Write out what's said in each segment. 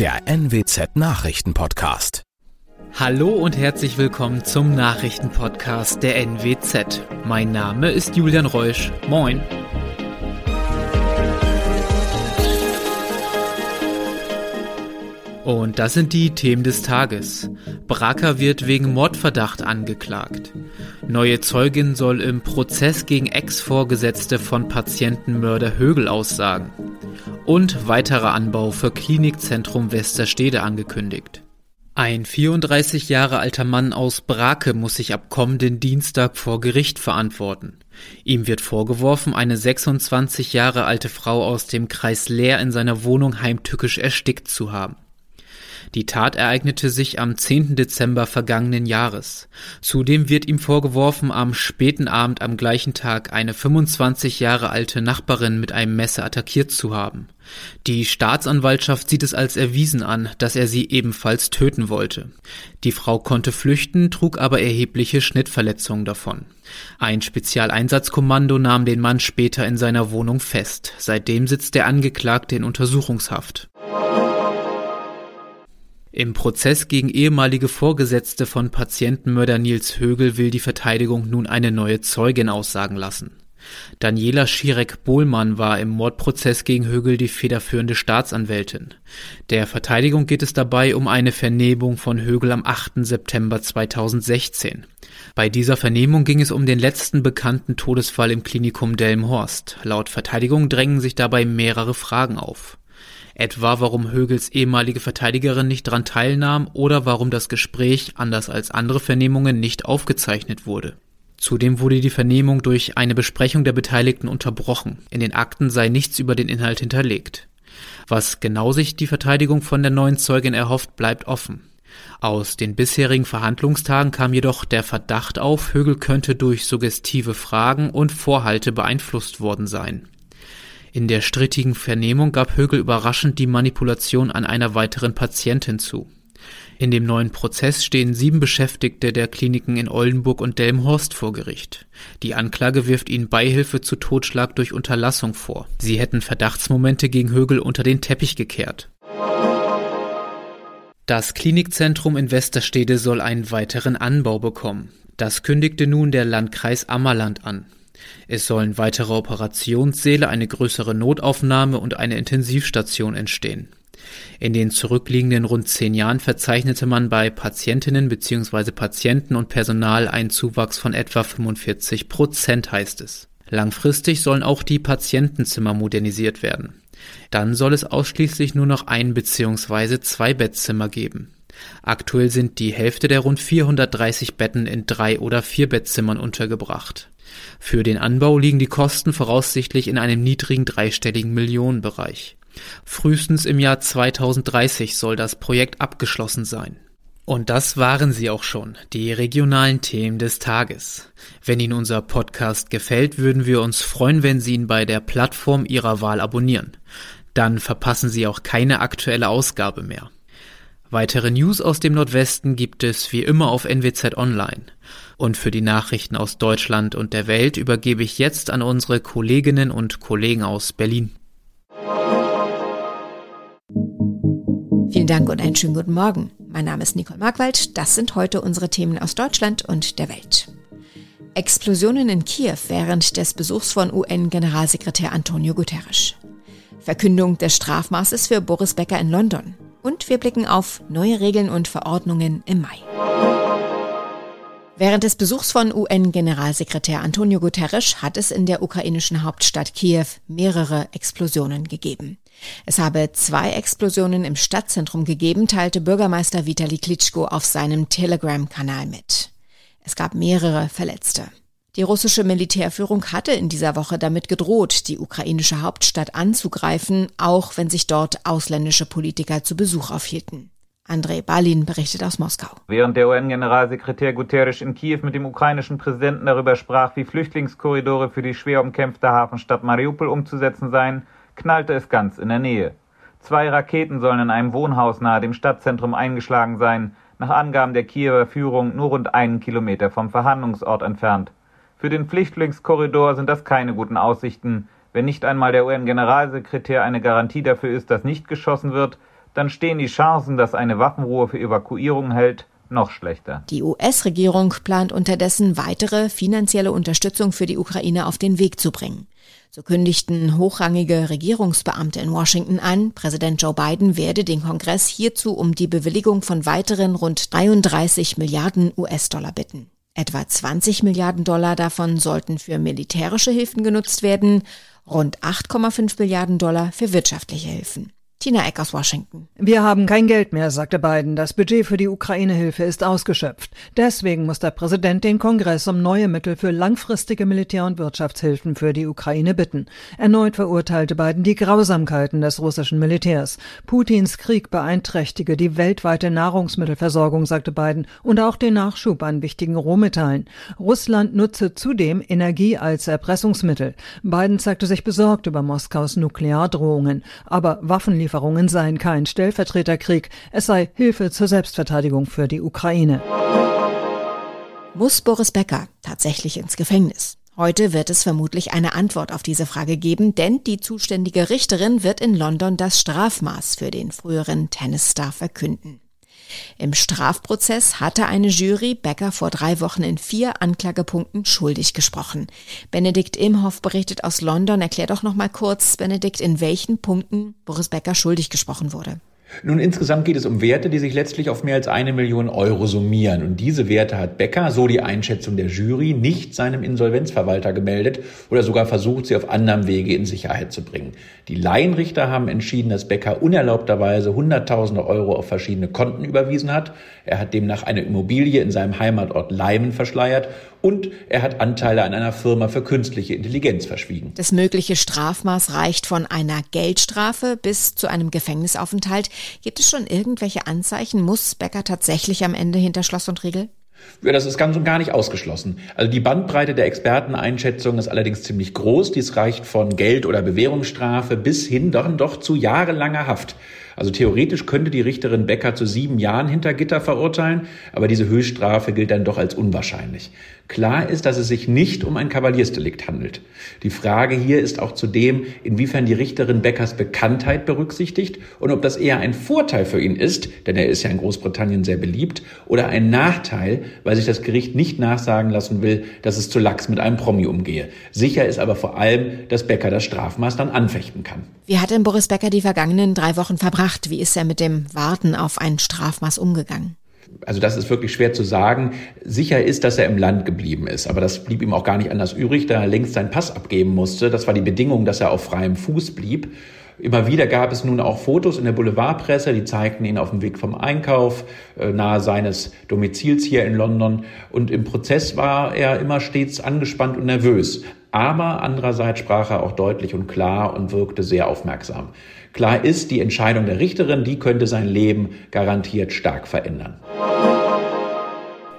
der NWZ Nachrichtenpodcast. Hallo und herzlich willkommen zum Nachrichtenpodcast der NWZ. Mein Name ist Julian Reusch. Moin. Und das sind die Themen des Tages. Bracker wird wegen Mordverdacht angeklagt. Neue Zeugin soll im Prozess gegen Ex-Vorgesetzte von Patientenmörder Högel aussagen. Und weiterer Anbau für Klinikzentrum Westerstede angekündigt. Ein 34 Jahre alter Mann aus Brake muss sich ab kommenden Dienstag vor Gericht verantworten. Ihm wird vorgeworfen, eine 26 Jahre alte Frau aus dem Kreis Leer in seiner Wohnung heimtückisch erstickt zu haben. Die Tat ereignete sich am 10. Dezember vergangenen Jahres. Zudem wird ihm vorgeworfen, am späten Abend am gleichen Tag eine 25 Jahre alte Nachbarin mit einem Messer attackiert zu haben. Die Staatsanwaltschaft sieht es als erwiesen an, dass er sie ebenfalls töten wollte. Die Frau konnte flüchten, trug aber erhebliche Schnittverletzungen davon. Ein Spezialeinsatzkommando nahm den Mann später in seiner Wohnung fest. Seitdem sitzt der Angeklagte in Untersuchungshaft. Im Prozess gegen ehemalige Vorgesetzte von Patientenmörder Nils Högel will die Verteidigung nun eine neue Zeugin aussagen lassen. Daniela Schirek-Bohlmann war im Mordprozess gegen Högel die federführende Staatsanwältin. Der Verteidigung geht es dabei um eine Vernehmung von Högel am 8. September 2016. Bei dieser Vernehmung ging es um den letzten bekannten Todesfall im Klinikum Delmenhorst. Laut Verteidigung drängen sich dabei mehrere Fragen auf etwa warum Högels ehemalige Verteidigerin nicht daran teilnahm oder warum das Gespräch, anders als andere Vernehmungen, nicht aufgezeichnet wurde. Zudem wurde die Vernehmung durch eine Besprechung der Beteiligten unterbrochen. In den Akten sei nichts über den Inhalt hinterlegt. Was genau sich die Verteidigung von der neuen Zeugin erhofft, bleibt offen. Aus den bisherigen Verhandlungstagen kam jedoch der Verdacht auf, Högel könnte durch suggestive Fragen und Vorhalte beeinflusst worden sein. In der strittigen Vernehmung gab Högel überraschend die Manipulation an einer weiteren Patientin zu. In dem neuen Prozess stehen sieben Beschäftigte der Kliniken in Oldenburg und Delmenhorst vor Gericht. Die Anklage wirft ihnen Beihilfe zu Totschlag durch Unterlassung vor. Sie hätten Verdachtsmomente gegen Högel unter den Teppich gekehrt. Das Klinikzentrum in Westerstede soll einen weiteren Anbau bekommen. Das kündigte nun der Landkreis Ammerland an. Es sollen weitere Operationssäle, eine größere Notaufnahme und eine Intensivstation entstehen. In den zurückliegenden rund zehn Jahren verzeichnete man bei Patientinnen bzw. Patienten und Personal einen Zuwachs von etwa 45 Prozent, heißt es. Langfristig sollen auch die Patientenzimmer modernisiert werden. Dann soll es ausschließlich nur noch ein bzw. zwei Bettzimmer geben. Aktuell sind die Hälfte der rund 430 Betten in drei oder vier Bettzimmern untergebracht. Für den Anbau liegen die Kosten voraussichtlich in einem niedrigen dreistelligen Millionenbereich. Frühestens im Jahr 2030 soll das Projekt abgeschlossen sein. Und das waren sie auch schon, die regionalen Themen des Tages. Wenn Ihnen unser Podcast gefällt, würden wir uns freuen, wenn Sie ihn bei der Plattform Ihrer Wahl abonnieren. Dann verpassen Sie auch keine aktuelle Ausgabe mehr. Weitere News aus dem Nordwesten gibt es wie immer auf NWZ Online. Und für die Nachrichten aus Deutschland und der Welt übergebe ich jetzt an unsere Kolleginnen und Kollegen aus Berlin. Vielen Dank und einen schönen guten Morgen. Mein Name ist Nicole Markwald. Das sind heute unsere Themen aus Deutschland und der Welt. Explosionen in Kiew während des Besuchs von UN-Generalsekretär Antonio Guterres. Verkündung des Strafmaßes für Boris Becker in London. Und wir blicken auf neue Regeln und Verordnungen im Mai. Während des Besuchs von UN-Generalsekretär Antonio Guterres hat es in der ukrainischen Hauptstadt Kiew mehrere Explosionen gegeben. Es habe zwei Explosionen im Stadtzentrum gegeben, teilte Bürgermeister Vitali Klitschko auf seinem Telegram-Kanal mit. Es gab mehrere Verletzte. Die russische Militärführung hatte in dieser Woche damit gedroht, die ukrainische Hauptstadt anzugreifen, auch wenn sich dort ausländische Politiker zu Besuch aufhielten. Andrei Balin berichtet aus Moskau. Während der UN-Generalsekretär Guterres in Kiew mit dem ukrainischen Präsidenten darüber sprach, wie Flüchtlingskorridore für die schwer umkämpfte Hafenstadt Mariupol umzusetzen seien, knallte es ganz in der Nähe. Zwei Raketen sollen in einem Wohnhaus nahe dem Stadtzentrum eingeschlagen sein, nach Angaben der Kiewer Führung nur rund einen Kilometer vom Verhandlungsort entfernt. Für den Flüchtlingskorridor sind das keine guten Aussichten. Wenn nicht einmal der UN-Generalsekretär eine Garantie dafür ist, dass nicht geschossen wird, dann stehen die Chancen, dass eine Waffenruhe für Evakuierung hält, noch schlechter. Die US-Regierung plant unterdessen weitere finanzielle Unterstützung für die Ukraine auf den Weg zu bringen. So kündigten hochrangige Regierungsbeamte in Washington an, Präsident Joe Biden werde den Kongress hierzu um die Bewilligung von weiteren rund 33 Milliarden US-Dollar bitten. Etwa 20 Milliarden Dollar davon sollten für militärische Hilfen genutzt werden, rund 8,5 Milliarden Dollar für wirtschaftliche Hilfen. Tina Eck aus Washington. Wir haben kein Geld mehr, sagte Biden. Das Budget für die Ukraine-Hilfe ist ausgeschöpft. Deswegen muss der Präsident den Kongress um neue Mittel für langfristige Militär- und Wirtschaftshilfen für die Ukraine bitten. Erneut verurteilte Biden die Grausamkeiten des russischen Militärs. Putins Krieg beeinträchtige die weltweite Nahrungsmittelversorgung, sagte Biden, und auch den Nachschub an wichtigen Rohmetallen. Russland nutze zudem Energie als Erpressungsmittel. Biden zeigte sich besorgt über Moskaus Nukleardrohungen. Aber Waffenlieferungen Waffenlieferungen seien kein Stellvertreterkrieg, es sei Hilfe zur Selbstverteidigung für die Ukraine. Muss Boris Becker tatsächlich ins Gefängnis? Heute wird es vermutlich eine Antwort auf diese Frage geben, denn die zuständige Richterin wird in London das Strafmaß für den früheren Tennisstar verkünden. Im Strafprozess hatte eine Jury Becker vor drei Wochen in vier Anklagepunkten schuldig gesprochen. Benedikt Imhoff berichtet aus London. Erklär doch noch mal kurz, Benedikt, in welchen Punkten Boris Becker schuldig gesprochen wurde. Nun, insgesamt geht es um Werte, die sich letztlich auf mehr als eine Million Euro summieren. Und diese Werte hat Becker, so die Einschätzung der Jury, nicht seinem Insolvenzverwalter gemeldet oder sogar versucht, sie auf anderem Wege in Sicherheit zu bringen. Die Laienrichter haben entschieden, dass Becker unerlaubterweise Hunderttausende Euro auf verschiedene Konten überwiesen hat. Er hat demnach eine Immobilie in seinem Heimatort Leimen verschleiert und er hat Anteile an einer Firma für künstliche Intelligenz verschwiegen. Das mögliche Strafmaß reicht von einer Geldstrafe bis zu einem Gefängnisaufenthalt. Gibt es schon irgendwelche Anzeichen? Muss Becker tatsächlich am Ende hinter Schloss und Riegel? Ja, das ist ganz und gar nicht ausgeschlossen. Also die Bandbreite der Experteneinschätzung ist allerdings ziemlich groß. Dies reicht von Geld- oder Bewährungsstrafe bis hin doch, doch zu jahrelanger Haft. Also theoretisch könnte die Richterin Becker zu sieben Jahren hinter Gitter verurteilen, aber diese Höchststrafe gilt dann doch als unwahrscheinlich. Klar ist, dass es sich nicht um ein Kavaliersdelikt handelt. Die Frage hier ist auch zudem, inwiefern die Richterin Beckers Bekanntheit berücksichtigt und ob das eher ein Vorteil für ihn ist, denn er ist ja in Großbritannien sehr beliebt, oder ein Nachteil, weil sich das Gericht nicht nachsagen lassen will, dass es zu lax mit einem Promi umgehe. Sicher ist aber vor allem, dass Becker das Strafmaß dann anfechten kann. Wie hat denn Boris Becker die vergangenen drei Wochen verbracht? Wie ist er mit dem Warten auf ein Strafmaß umgegangen? Also das ist wirklich schwer zu sagen. Sicher ist, dass er im Land geblieben ist, aber das blieb ihm auch gar nicht anders übrig, da er längst seinen Pass abgeben musste. Das war die Bedingung, dass er auf freiem Fuß blieb. Immer wieder gab es nun auch Fotos in der Boulevardpresse, die zeigten ihn auf dem Weg vom Einkauf äh, nahe seines Domizils hier in London. Und im Prozess war er immer stets angespannt und nervös. Aber andererseits sprach er auch deutlich und klar und wirkte sehr aufmerksam. Klar ist, die Entscheidung der Richterin, die könnte sein Leben garantiert stark verändern.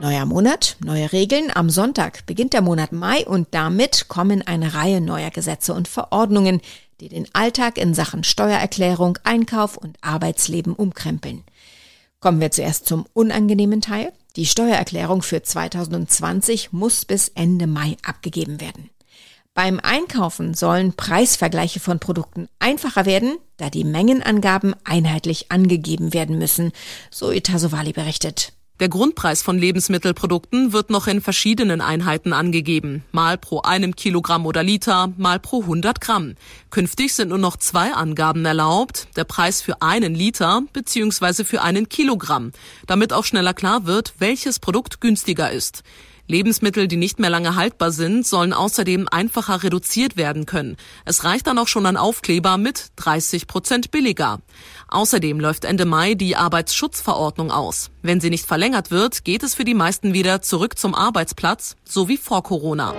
Neuer Monat, neue Regeln. Am Sonntag beginnt der Monat Mai und damit kommen eine Reihe neuer Gesetze und Verordnungen, die den Alltag in Sachen Steuererklärung, Einkauf und Arbeitsleben umkrempeln. Kommen wir zuerst zum unangenehmen Teil. Die Steuererklärung für 2020 muss bis Ende Mai abgegeben werden. Beim Einkaufen sollen Preisvergleiche von Produkten einfacher werden, da die Mengenangaben einheitlich angegeben werden müssen, so Itasovali berichtet. Der Grundpreis von Lebensmittelprodukten wird noch in verschiedenen Einheiten angegeben, mal pro einem Kilogramm oder Liter, mal pro 100 Gramm. Künftig sind nur noch zwei Angaben erlaubt, der Preis für einen Liter bzw. für einen Kilogramm, damit auch schneller klar wird, welches Produkt günstiger ist. Lebensmittel, die nicht mehr lange haltbar sind, sollen außerdem einfacher reduziert werden können. Es reicht dann auch schon ein Aufkleber mit 30 Prozent billiger. Außerdem läuft Ende Mai die Arbeitsschutzverordnung aus. Wenn sie nicht verlängert wird, geht es für die meisten wieder zurück zum Arbeitsplatz, so wie vor Corona.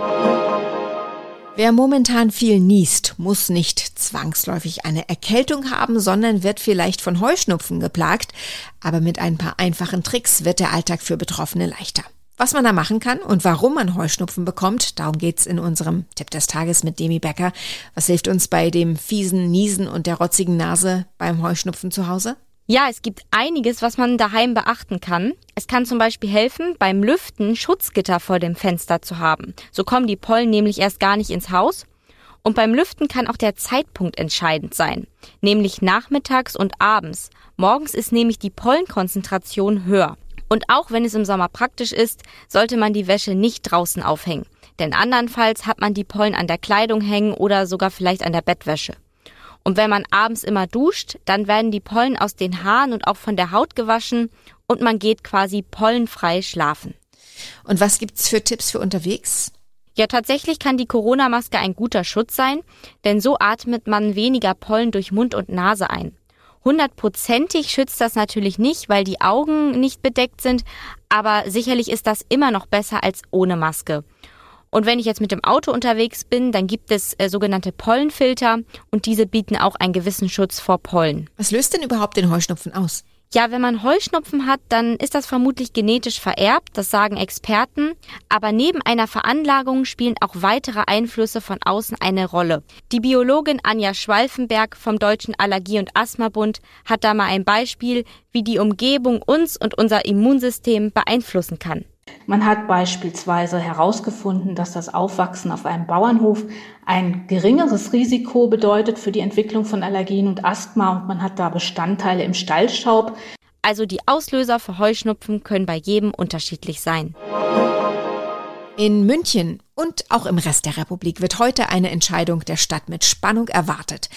Wer momentan viel niest, muss nicht zwangsläufig eine Erkältung haben, sondern wird vielleicht von Heuschnupfen geplagt. Aber mit ein paar einfachen Tricks wird der Alltag für Betroffene leichter. Was man da machen kann und warum man Heuschnupfen bekommt, darum geht's in unserem Tipp des Tages mit Demi Becker. Was hilft uns bei dem fiesen Niesen und der rotzigen Nase beim Heuschnupfen zu Hause? Ja, es gibt einiges, was man daheim beachten kann. Es kann zum Beispiel helfen, beim Lüften Schutzgitter vor dem Fenster zu haben. So kommen die Pollen nämlich erst gar nicht ins Haus Und beim Lüften kann auch der Zeitpunkt entscheidend sein, nämlich nachmittags und abends. Morgens ist nämlich die Pollenkonzentration höher. Und auch wenn es im Sommer praktisch ist, sollte man die Wäsche nicht draußen aufhängen. Denn andernfalls hat man die Pollen an der Kleidung hängen oder sogar vielleicht an der Bettwäsche. Und wenn man abends immer duscht, dann werden die Pollen aus den Haaren und auch von der Haut gewaschen und man geht quasi pollenfrei schlafen. Und was gibt's für Tipps für unterwegs? Ja, tatsächlich kann die Corona-Maske ein guter Schutz sein, denn so atmet man weniger Pollen durch Mund und Nase ein. Hundertprozentig schützt das natürlich nicht, weil die Augen nicht bedeckt sind, aber sicherlich ist das immer noch besser als ohne Maske. Und wenn ich jetzt mit dem Auto unterwegs bin, dann gibt es äh, sogenannte Pollenfilter und diese bieten auch einen gewissen Schutz vor Pollen. Was löst denn überhaupt den Heuschnupfen aus? Ja, wenn man Heuschnupfen hat, dann ist das vermutlich genetisch vererbt, das sagen Experten. Aber neben einer Veranlagung spielen auch weitere Einflüsse von außen eine Rolle. Die Biologin Anja Schwalfenberg vom Deutschen Allergie- und Asthmabund hat da mal ein Beispiel, wie die Umgebung uns und unser Immunsystem beeinflussen kann. Man hat beispielsweise herausgefunden, dass das Aufwachsen auf einem Bauernhof ein geringeres Risiko bedeutet für die Entwicklung von Allergien und Asthma und man hat da Bestandteile im Stallstaub. Also die Auslöser für Heuschnupfen können bei jedem unterschiedlich sein. In München und auch im Rest der Republik wird heute eine Entscheidung der Stadt mit Spannung erwartet.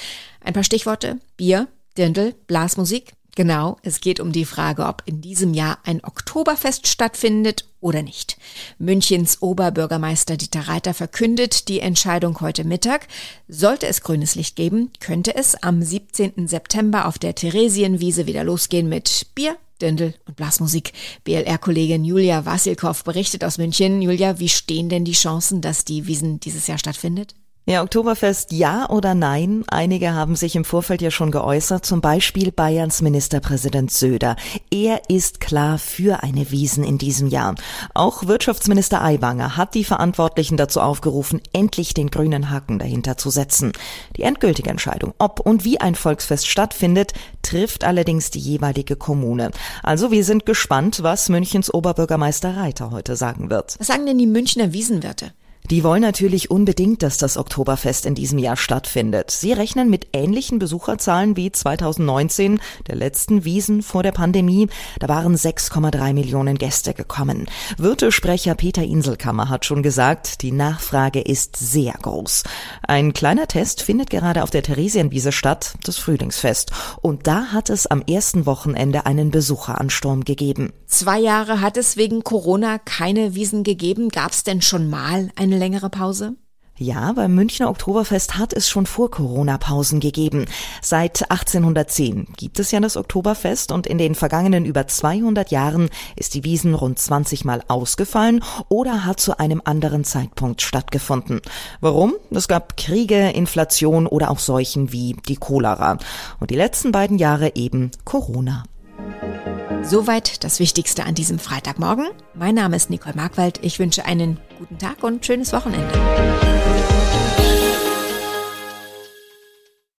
Ein paar Stichworte. Bier, Dirndl, Blasmusik, Genau, es geht um die Frage, ob in diesem Jahr ein Oktoberfest stattfindet oder nicht. Münchens Oberbürgermeister Dieter Reiter verkündet die Entscheidung heute Mittag. Sollte es grünes Licht geben, könnte es am 17. September auf der Theresienwiese wieder losgehen mit Bier, Dirndl und Blasmusik. BLR-Kollegin Julia Wassilkow berichtet aus München. Julia, wie stehen denn die Chancen, dass die Wiesen dieses Jahr stattfindet? Ja, Oktoberfest ja oder nein? Einige haben sich im Vorfeld ja schon geäußert, zum Beispiel Bayerns Ministerpräsident Söder. Er ist klar für eine Wiesen in diesem Jahr. Auch Wirtschaftsminister Aiwanger hat die Verantwortlichen dazu aufgerufen, endlich den grünen Haken dahinter zu setzen. Die endgültige Entscheidung, ob und wie ein Volksfest stattfindet, trifft allerdings die jeweilige Kommune. Also wir sind gespannt, was Münchens Oberbürgermeister Reiter heute sagen wird. Was sagen denn die Münchner Wiesenwirte? Die wollen natürlich unbedingt, dass das Oktoberfest in diesem Jahr stattfindet. Sie rechnen mit ähnlichen Besucherzahlen wie 2019, der letzten Wiesen vor der Pandemie. Da waren 6,3 Millionen Gäste gekommen. Wirtesprecher Peter Inselkammer hat schon gesagt, die Nachfrage ist sehr groß. Ein kleiner Test findet gerade auf der Theresienwiese statt, das Frühlingsfest. Und da hat es am ersten Wochenende einen Besucheransturm gegeben. Zwei Jahre hat es wegen Corona keine Wiesen gegeben. Gab es denn schon mal eine längere Pause? Ja, beim Münchner Oktoberfest hat es schon vor Corona Pausen gegeben. Seit 1810 gibt es ja das Oktoberfest und in den vergangenen über 200 Jahren ist die Wiesen rund 20 Mal ausgefallen oder hat zu einem anderen Zeitpunkt stattgefunden. Warum? Es gab Kriege, Inflation oder auch Seuchen wie die Cholera. Und die letzten beiden Jahre eben Corona. Soweit das Wichtigste an diesem Freitagmorgen. Mein Name ist Nicole Markwald. Ich wünsche einen guten Tag und schönes Wochenende.